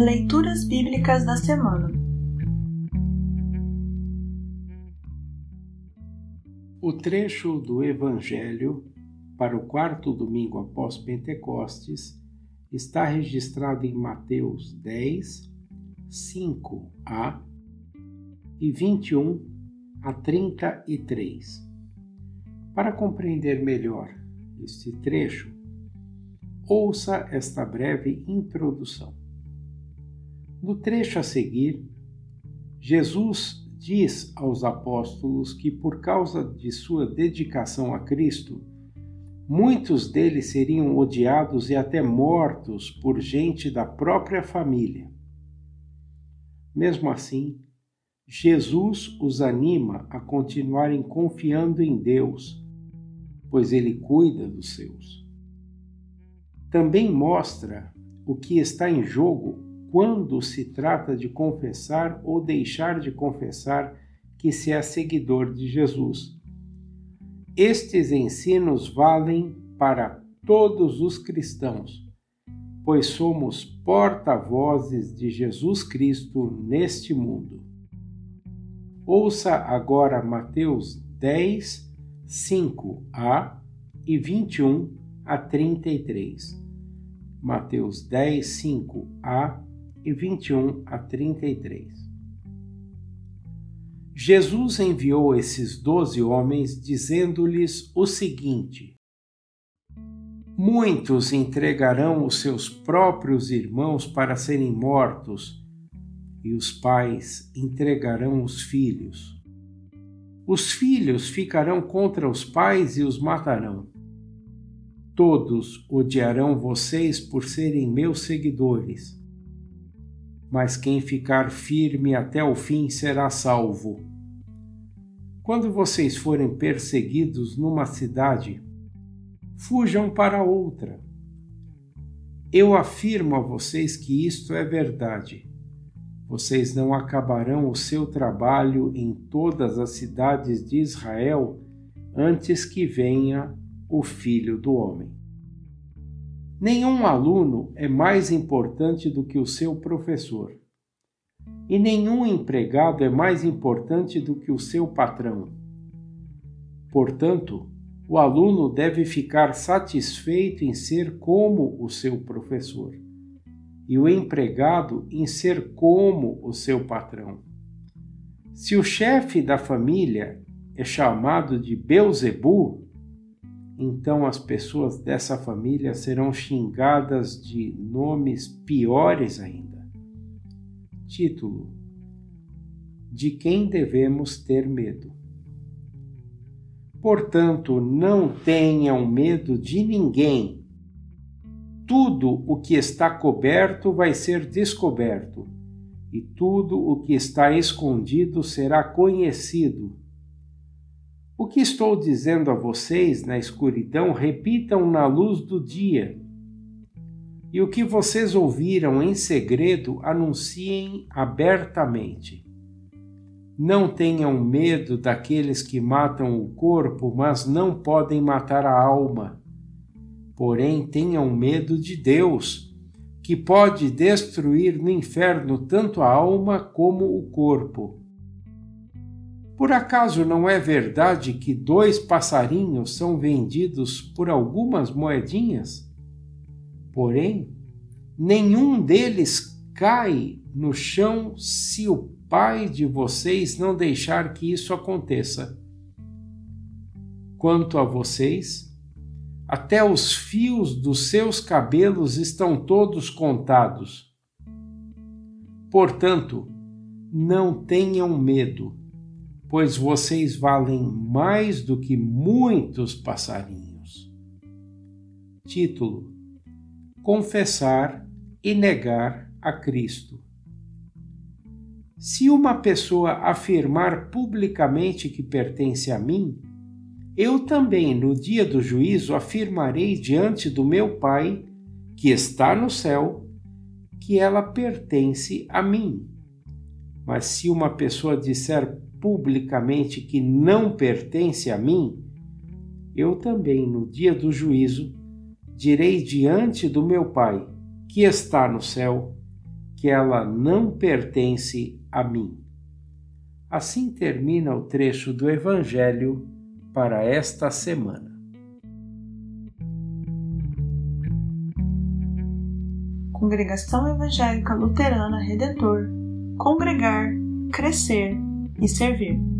Leituras Bíblicas da Semana O trecho do Evangelho para o quarto domingo após Pentecostes está registrado em Mateus 10, 5a e 21 a 33. Para compreender melhor este trecho, ouça esta breve introdução. No trecho a seguir, Jesus diz aos apóstolos que, por causa de sua dedicação a Cristo, muitos deles seriam odiados e até mortos por gente da própria família. Mesmo assim, Jesus os anima a continuarem confiando em Deus, pois Ele cuida dos seus. Também mostra o que está em jogo quando se trata de confessar ou deixar de confessar que se é seguidor de Jesus. Estes ensinos valem para todos os cristãos, pois somos porta-vozes de Jesus Cristo neste mundo. Ouça agora Mateus 10, 5a e 21 a 33. Mateus 10, 5a e 21 a 33. Jesus enviou esses doze homens dizendo-lhes o seguinte: Muitos entregarão os seus próprios irmãos para serem mortos, e os pais entregarão os filhos. Os filhos ficarão contra os pais e os matarão. Todos odiarão vocês por serem meus seguidores mas quem ficar firme até o fim será salvo. Quando vocês forem perseguidos numa cidade, fujam para outra. Eu afirmo a vocês que isto é verdade. Vocês não acabarão o seu trabalho em todas as cidades de Israel antes que venha o Filho do Homem. Nenhum aluno é mais importante do que o seu professor. E nenhum empregado é mais importante do que o seu patrão. Portanto, o aluno deve ficar satisfeito em ser como o seu professor, e o empregado em ser como o seu patrão. Se o chefe da família é chamado de Beuzebu, então as pessoas dessa família serão xingadas de nomes piores ainda. Título: De quem devemos ter medo? Portanto, não tenham medo de ninguém. Tudo o que está coberto vai ser descoberto, e tudo o que está escondido será conhecido o que estou dizendo a vocês na escuridão, repitam na luz do dia. E o que vocês ouviram em segredo, anunciem abertamente. Não tenham medo daqueles que matam o corpo, mas não podem matar a alma. Porém, tenham medo de Deus, que pode destruir no inferno tanto a alma como o corpo. Por acaso não é verdade que dois passarinhos são vendidos por algumas moedinhas? Porém, nenhum deles cai no chão se o Pai de vocês não deixar que isso aconteça. Quanto a vocês, até os fios dos seus cabelos estão todos contados. Portanto, não tenham medo pois vocês valem mais do que muitos passarinhos. Título: Confessar e negar a Cristo. Se uma pessoa afirmar publicamente que pertence a mim, eu também, no dia do juízo, afirmarei diante do meu Pai, que está no céu, que ela pertence a mim. Mas se uma pessoa disser publicamente que não pertence a mim, eu também, no dia do juízo, direi diante do meu Pai, que está no céu, que ela não pertence a mim. Assim termina o trecho do Evangelho para esta semana. Congregação Evangélica Luterana Redentor Congregar, Crescer e Servir.